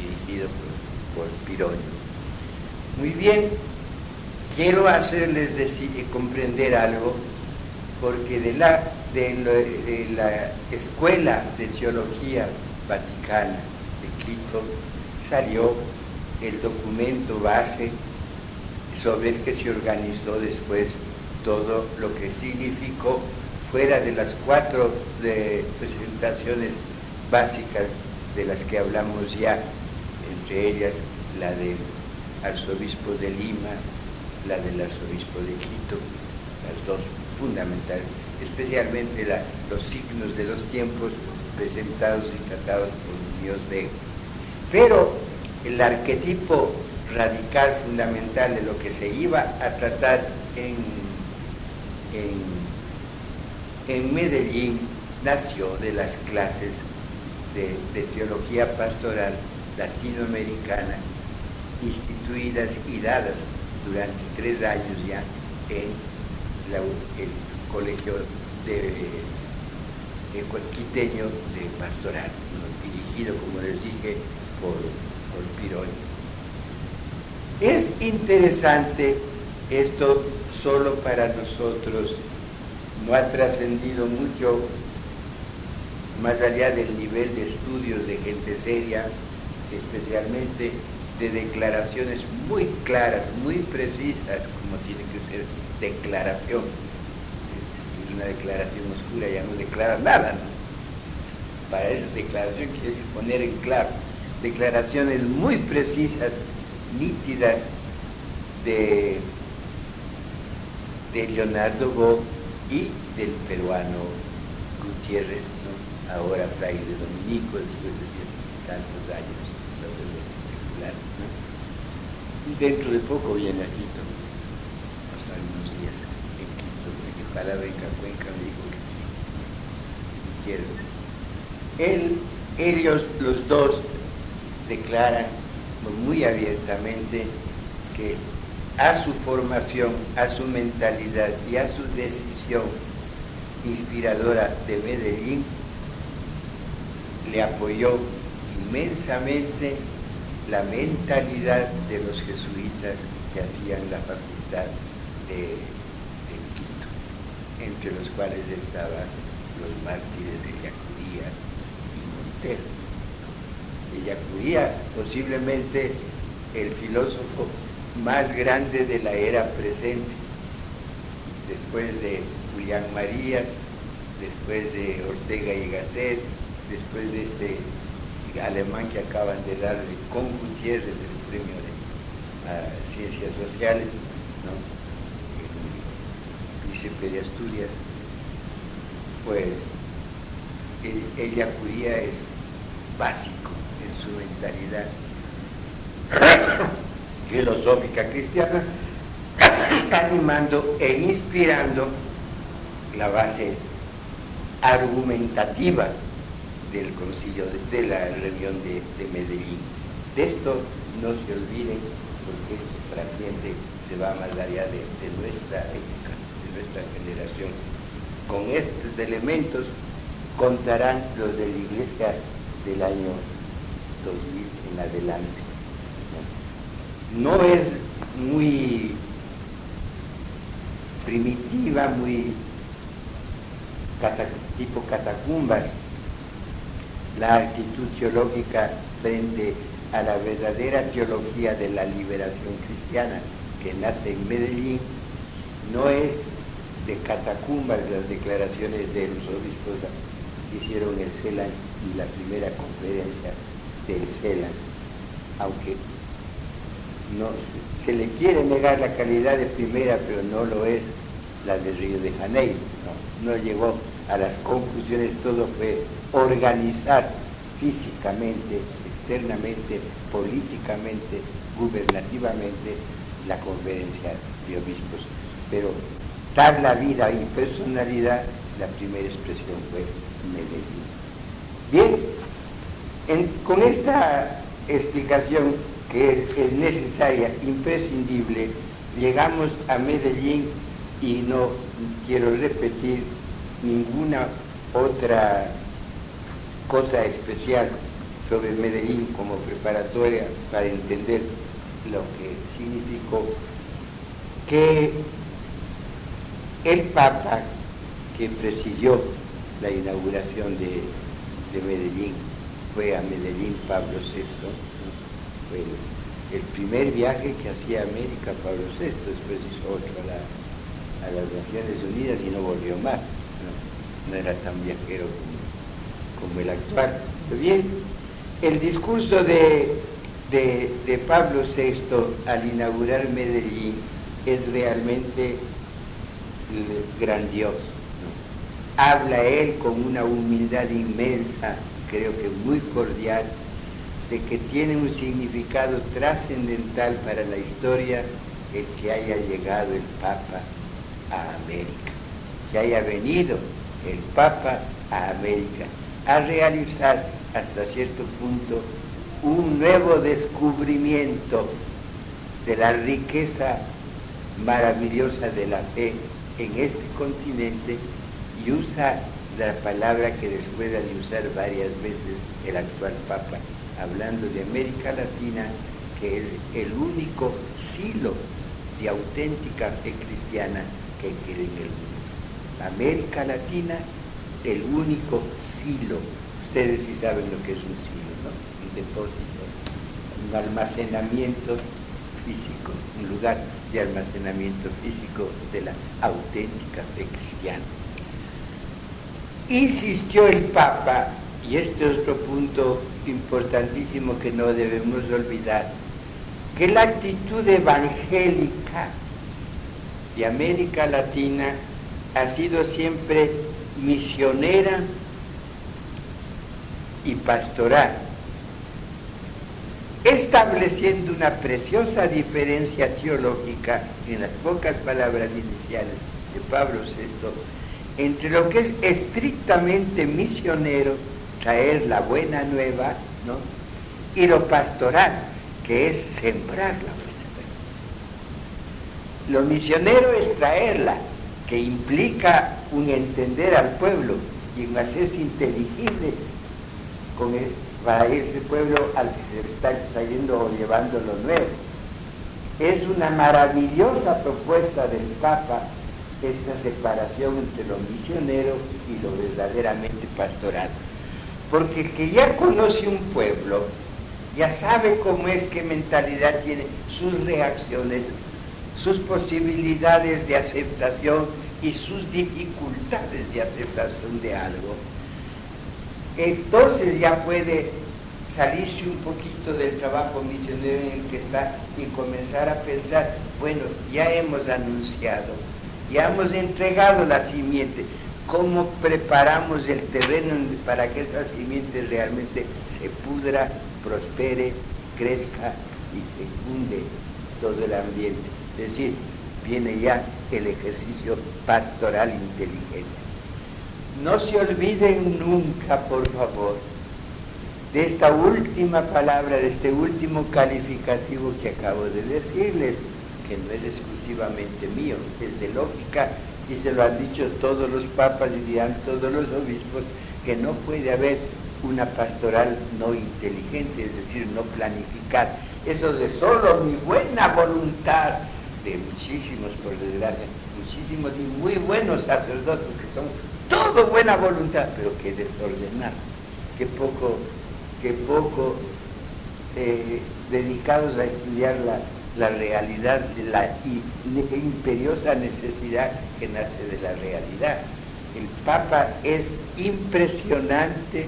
[SPEAKER 1] dirigido por, por Muy bien, quiero hacerles comprender algo, porque de la de, la Escuela de Teología Vaticana de Quito salió el documento base sobre el que se organizó después todo lo que significó fuera de las cuatro presentaciones básicas de las que hablamos ya, entre ellas la del arzobispo de Lima, la del arzobispo de Quito, las dos fundamentales especialmente los signos de los tiempos presentados y tratados por Dios Vega. Pero el arquetipo radical fundamental de lo que se iba a tratar en, en, Medellín nació de las clases de, teología pastoral latinoamericana instituidas y dadas durante tres años ya en el colegio de, de quiteño de pastoral, dirigido, como les dije, por, por Pironi. Es interesante esto solo para nosotros, no ha trascendido mucho más allá del nivel de estudios de gente seria, especialmente de declaraciones muy claras, muy precisas, como tiene que ser declaración. Una declaración oscura, ya no declara nada. para esa declaración quiere decir poner en claro declaraciones muy precisas, nítidas de, de Leonardo Go y del peruano Gutiérrez, ahora fraile dominico, después de tantos años Y dentro de poco viene a Quito, pasar unos días en Quito, porque ojalá venga Cuenca, me dijo que sí, Gutiérrez. Él, ellos, los dos, declaran muy abiertamente que a su formación, a su mentalidad y a su decisión inspiradora de Medellín, le apoyó inmensamente la mentalidad de los jesuitas que hacían la facultad de, Quito, entre los cuales estaban los mártires de Yacuría y Montero. De Yacuría, posiblemente el filósofo más grande de la era presente, después de Julián Marías, después de Ortega y Gasset, después de este alemán que acaban de darle con Gutiérrez el premio de Ciencias Sociales, ¿no? el príncipe de Asturias, pues ella acudía es básico en su mentalidad filosófica cristiana, animando e inspirando la base argumentativa del concilio, de, la reunión de, Medellín. De esto no se olviden porque esto trasciende, se va más allá de, nuestra época, de nuestra generación. Con estos elementos contarán los de la iglesia del año 2000 en adelante. No es muy primitiva, muy tipo catacumbas, la actitud teológica frente a la verdadera teología de la liberación cristiana que nace en Medellín, no es de catacumbas las declaraciones de los obispos que hicieron el CELAN y la primera conferencia del CELAN, aunque no, se le quiere negar la calidad de primera, pero no lo es la de Río de Janeiro, no, no llegó a las conclusiones, todo fue organizar físicamente, externamente, políticamente, gubernativamente la conferencia de obispos. Pero dar la vida y personalidad, la primera expresión fue Medellín. Bien, con esta explicación que es necesaria, imprescindible, llegamos a Medellín y no quiero repetir ninguna otra cosa especial sobre Medellín como preparatoria para entender lo que significó que el Papa que presidió la inauguración de, Medellín fue a Medellín Pablo VI, fue el, primer viaje que hacía América Pablo VI, después hizo otro a, las Naciones Unidas y no volvió más no era tan viajero como, el actual. Bien, el discurso de, de, Pablo VI al inaugurar Medellín es realmente grandioso. Habla él con una humildad inmensa, creo que muy cordial, de que tiene un significado trascendental para la historia el que haya llegado el Papa a América, que haya venido el Papa a América, a realizar hasta cierto punto un nuevo descubrimiento de la riqueza maravillosa de la fe en este continente y usa la palabra que después de usar varias veces el actual Papa, hablando de América Latina, que es el único silo de auténtica fe cristiana que queda en el mundo. América Latina el único silo. Ustedes sí saben lo que es un silo. Un depósito, un almacenamiento físico, un lugar de almacenamiento físico de la auténtica fe cristiana. Insistió el Papa y este es otro punto importantísimo que no debemos olvidar, que la actitud evangélica de América Latina ha sido siempre misionera y pastoral, estableciendo una preciosa diferencia teológica en las pocas palabras iniciales de Pablo VI entre lo que es estrictamente misionero, traer la buena nueva, ¿no? y lo pastoral, que es sembrar la buena nueva. Lo misionero es traerla, que implica un entender al pueblo y un hacerse inteligible con para ese pueblo al que se está trayendo o llevando lo nuevo. Es una maravillosa propuesta del Papa esta separación entre lo misionero y lo verdaderamente pastoral. Porque el que ya conoce un pueblo, ya sabe cómo es, qué mentalidad tiene, sus reacciones, sus posibilidades de aceptación y sus dificultades de aceptación de algo entonces ya puede salirse un poquito del trabajo misionero en el que está y comenzar a pensar, bueno, ya hemos anunciado, ya hemos entregado la simiente, ¿cómo preparamos el terreno para que esa simiente realmente se pudra, prospere, crezca y fecunde todo el ambiente? Es decir, viene ya el ejercicio pastoral inteligente. No se olviden nunca, por favor, de esta última palabra, de este último calificativo que acabo de decirles, que no es exclusivamente mío, es de lógica y se lo han dicho todos los papas y dirán todos los obispos, que no puede haber una pastoral no inteligente, es decir, no planificada. Eso de solo mi buena voluntad, de muchísimos, por desgracia, muchísimos y muy buenos sacerdotes que son todo buena voluntad, pero que desordenado, que poco, que poco eh, dedicados a estudiar la, realidad de la imperiosa necesidad que nace de la realidad. El Papa es impresionante,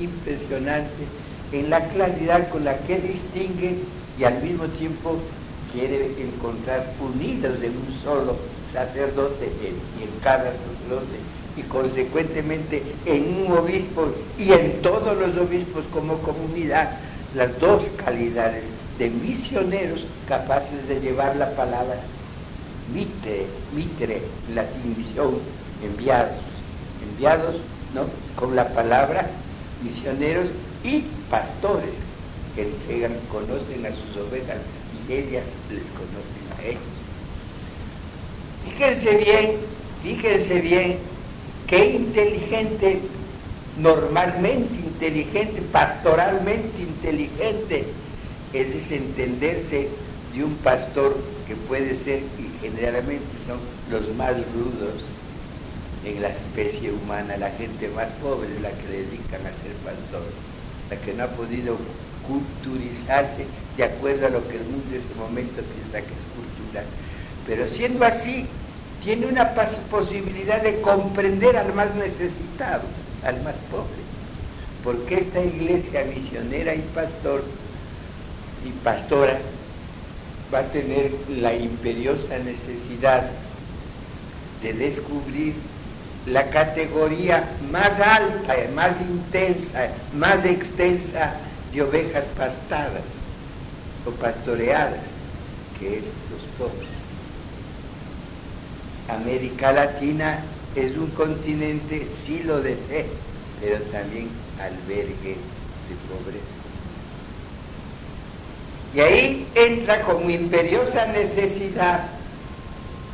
[SPEAKER 1] impresionante en la claridad con la que distingue y al mismo tiempo quiere encontrar unidos en un solo sacerdote y en cada sacerdote y consecuentemente en un obispo y en todos los obispos como comunidad las dos calidades de misioneros capaces de llevar la palabra mitre, mitre, latín misión, enviados, enviados ¿no? con la palabra misioneros y pastores que entregan, conocen a sus ovejas y ellas les conocen a ellos. Fíjense bien, fíjense bien qué inteligente, normalmente inteligente, pastoralmente inteligente, es entenderse de un pastor que puede ser, y generalmente son los más rudos en la especie humana, la gente más pobre es la que dedican a ser pastor, la que no ha podido culturizarse de acuerdo a lo que el mundo en este momento piensa que es cultural. Pero siendo así, tiene una posibilidad de comprender al más necesitado, al más pobre. Porque esta iglesia misionera y pastor y pastora va a tener la imperiosa necesidad de descubrir la categoría más alta, más intensa, más extensa de ovejas pastadas o pastoreadas, que es los pobres. América Latina es un continente silo de fe, pero también albergue de pobreza. Y ahí entra como imperiosa necesidad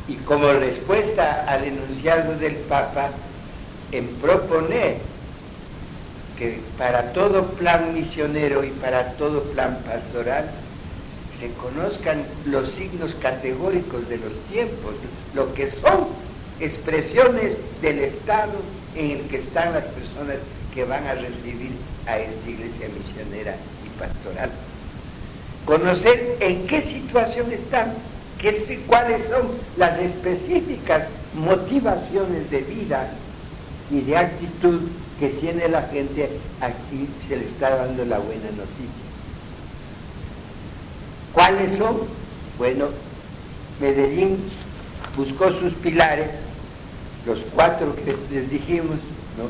[SPEAKER 1] y como respuesta al enunciado del Papa en proponer que para todo plan misionero y para todo plan pastoral se conozcan los signos categóricos de los tiempos, lo que son expresiones del estado en el que están las personas que van a recibir a esta iglesia misionera y pastoral. Conocer en qué situación están, qué, cuáles son las específicas motivaciones de vida y de actitud que tiene la gente, aquí se le está dando la buena noticia. ¿Cuáles son? Bueno, Medellín buscó sus pilares, los cuatro que les dijimos, ¿no?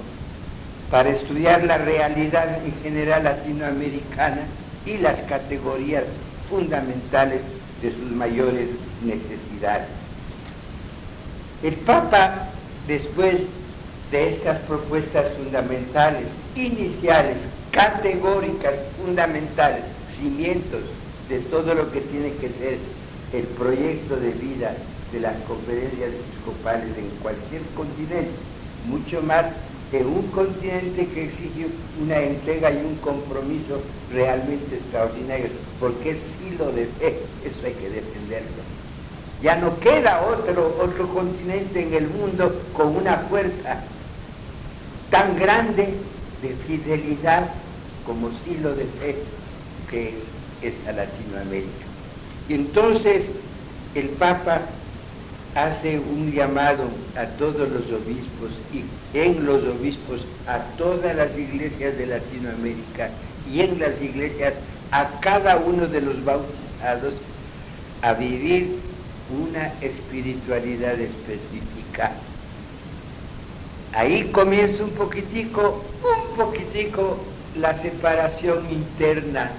[SPEAKER 1] para estudiar la realidad en general latinoamericana y las categorías fundamentales de sus mayores necesidades. El Papa, después de estas propuestas fundamentales, iniciales, categóricas, fundamentales, cimientos de todo lo que tiene que ser el proyecto de vida de las conferencias episcopales en cualquier continente, mucho más en un continente que exige una entrega y un compromiso realmente extraordinario, porque es hilo de eso hay que defenderlo. Ya no queda otro, otro continente en el mundo con una fuerza tan grande de fidelidad como silo de fe que es esta Latinoamérica. Y entonces el Papa hace un llamado a todos los obispos y en los obispos a todas las iglesias de Latinoamérica y en las iglesias a cada uno de los bautizados a vivir una espiritualidad específica. Ahí comienza un poquitico, un poquitico la separación interna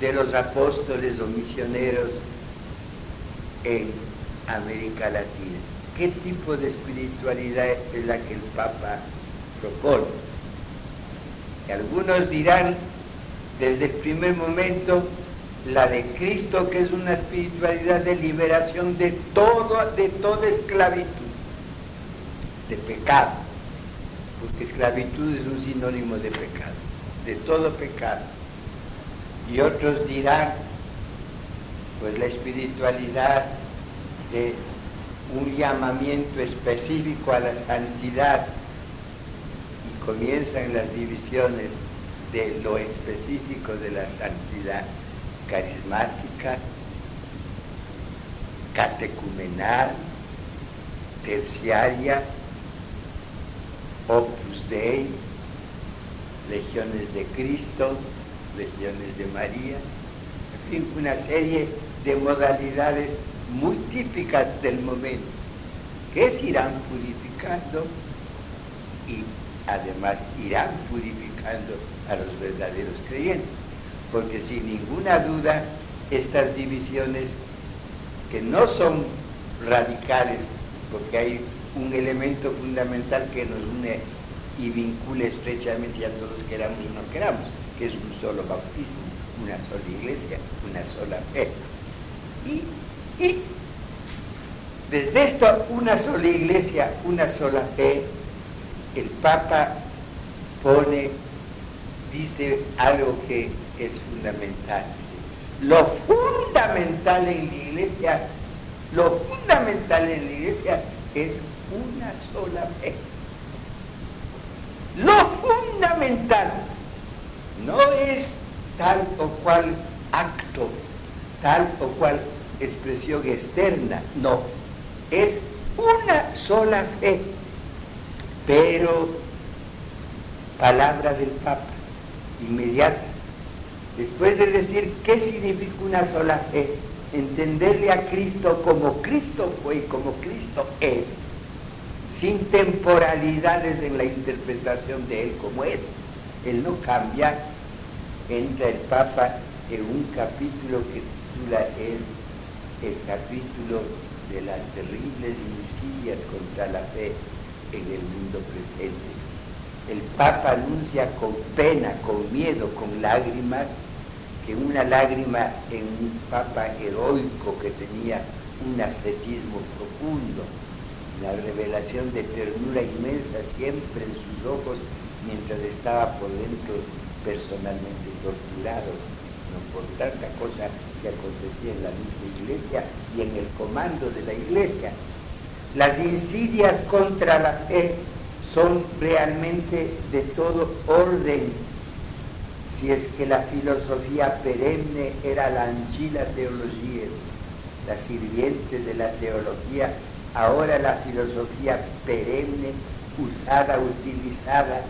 [SPEAKER 1] de los apóstoles o misioneros en América Latina. ¿Qué tipo de espiritualidad es la que el Papa propone? Algunos dirán, desde el primer momento, la de Cristo, que es una espiritualidad de liberación de de toda esclavitud, de pecado, porque esclavitud es un sinónimo de pecado, de todo pecado. Y otros dirán, pues la espiritualidad de un llamamiento específico a la santidad y comienzan las divisiones de lo específico de la santidad carismática, catecumenal, terciaria, opus dei, legiones de Cristo, legiones de María, en fin, una serie de modalidades muy típicas del momento, que se irán purificando y además irán purificando a los verdaderos creyentes, porque sin ninguna duda estas divisiones que no son radicales, porque hay un elemento fundamental que nos une y vincula estrechamente a todos queramos o no queramos, que es un solo bautismo, una sola iglesia, una sola fe. Y y desde esto, una sola iglesia, una sola fe, el Papa pone, dice algo que es fundamental. Lo fundamental en la iglesia, lo fundamental en la iglesia es una sola fe. Lo fundamental no es tal o cual acto, tal o cual expresión externa, no, es una sola fe, pero palabra del Papa, inmediata. Después de decir qué significa una sola fe, entenderle a Cristo como Cristo fue y como Cristo es, sin temporalidades en la interpretación de Él como es. Él no cambia, entra el Papa en un capítulo que titula Él el capítulo de las terribles insidias contra la fe en el mundo presente. El Papa anuncia con pena, con miedo, con lágrimas, que una lágrima en un Papa heroico que tenía un ascetismo profundo, la revelación de ternura inmensa siempre en sus ojos mientras estaba por dentro personalmente torturado, no por tanta cosa que acontecía en la misma iglesia y en el comando de la iglesia. Las insidias contra la fe son realmente de todo orden. Si es que la filosofía perenne era la anchila teología, la sirviente de la teología, ahora la filosofía perenne, usada, utilizada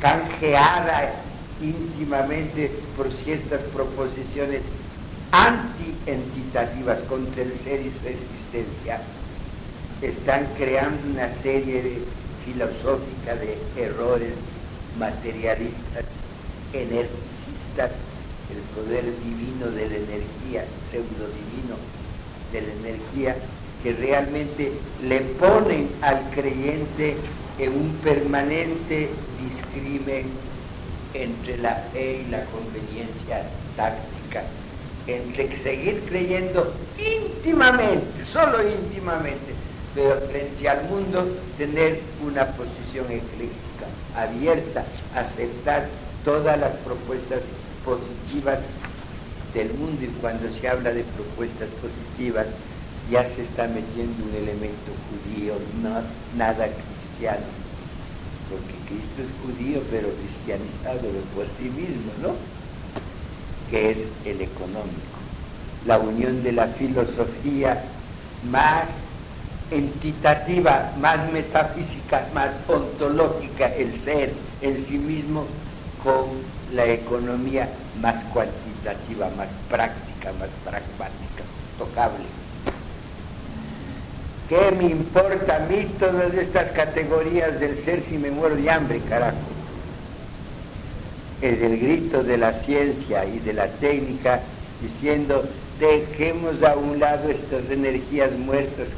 [SPEAKER 1] canjeada íntimamente por ciertas proposiciones anti-entitativas contra el ser y su existencia, están creando una serie filosófica de errores materialistas, energicistas, el poder divino de la energía, pseudo divino de la energía, que realmente le ponen al creyente en un permanente discrimen entre la fe y la conveniencia táctica, entre seguir creyendo íntimamente, solo íntimamente, pero frente al mundo tener una posición ecléctica, abierta, aceptar todas las propuestas positivas del mundo. Y cuando se habla de propuestas positivas ya se está metiendo un elemento judío, no, nada cristiano, porque Cristo es judío pero cristianizado por sí mismo, ¿no? Que es el económico, la unión de la filosofía más entitativa, más metafísica, más ontológica, el ser en sí mismo, con la economía más cuantitativa, más práctica, más pragmática, tocable. ¿Qué me importa a mí todas estas categorías del ser si me muero de hambre, carajo? Es el grito de la ciencia y de la técnica diciendo dejemos a un lado estas energías muertas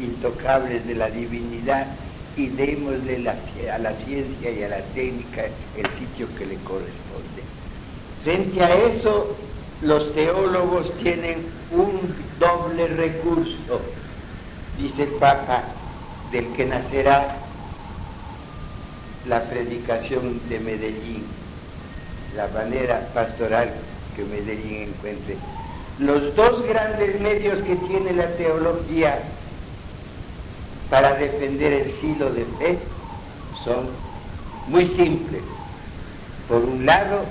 [SPEAKER 1] intocables de la divinidad y démosle a la ciencia y a la técnica el sitio que le corresponde. Frente a eso, los teólogos tienen un doble recurso, dice el Papa, del que nacerá la predicación de Medellín, la manera pastoral que Medellín encuentre. Los dos grandes medios que tiene la teología para defender el silo de fe son muy simples. Por un lado,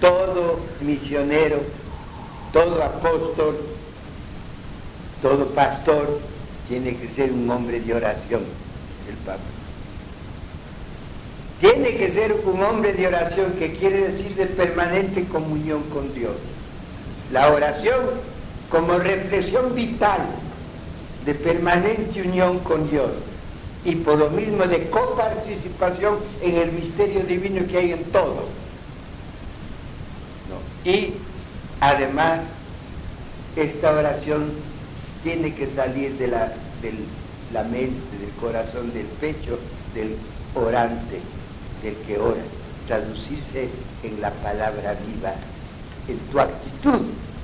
[SPEAKER 1] todo misionero, todo apóstol, todo pastor tiene que ser un hombre de oración, el Papa. Tiene que ser un hombre de oración, que quiere decir de permanente comunión con Dios. La oración como reflexión vital de permanente unión con Dios y por lo mismo de coparticipación en el misterio divino que hay en todo. Y además, esta oración tiene que salir de la, la mente, del corazón, del pecho del orante, del que ora, traducirse en la palabra viva, en tu actitud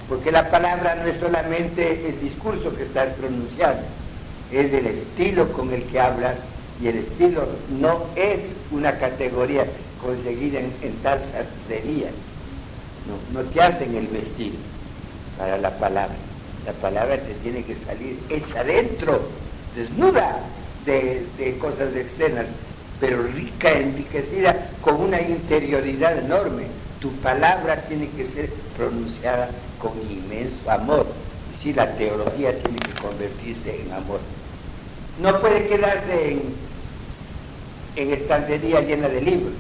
[SPEAKER 1] porque la palabra no es solamente el discurso que estás pronunciando, es el estilo con el que hablas y el estilo no es una categoría conseguida en, tal sastrería. No, no te hacen el vestido para la palabra. La palabra te tiene que salir hecha dentro, desnuda de, de cosas externas, pero rica, enriquecida con una interioridad enorme. Tu palabra tiene que ser pronunciada con inmenso amor. Y si la teología tiene que convertirse en amor. No puede quedarse en, en estantería llena de libros.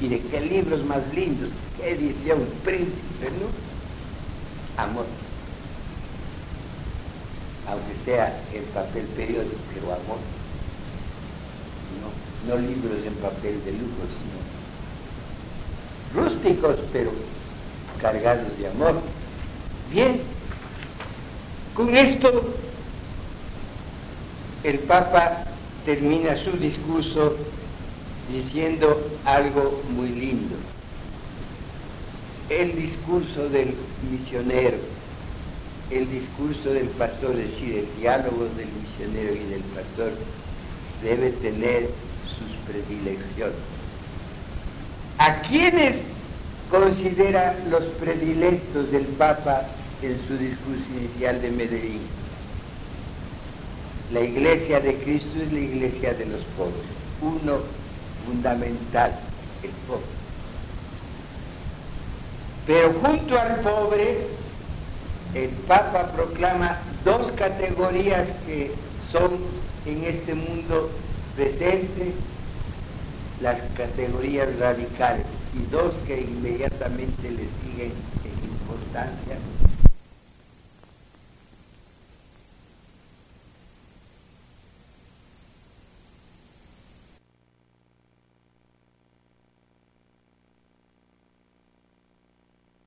[SPEAKER 1] Y de qué libros más lindos, qué edición, príncipe, ¿no? Amor. Aunque sea en papel periódico, pero amor. No, no libros en papel de lujo, sino rústicos, pero cargados de amor. Bien, con esto el Papa termina su discurso diciendo algo muy lindo. El discurso del misionero, el discurso del pastor, es decir, el diálogo del misionero y del pastor debe tener sus predilecciones. ¿A quiénes considera los predilectos del Papa en su discurso inicial de Medellín. La iglesia de Cristo es la iglesia de los pobres. Uno fundamental, el pobre. Pero junto al pobre, el Papa proclama dos categorías que son en este mundo presente, las categorías radicales y dos que inmediatamente le siguen en importancia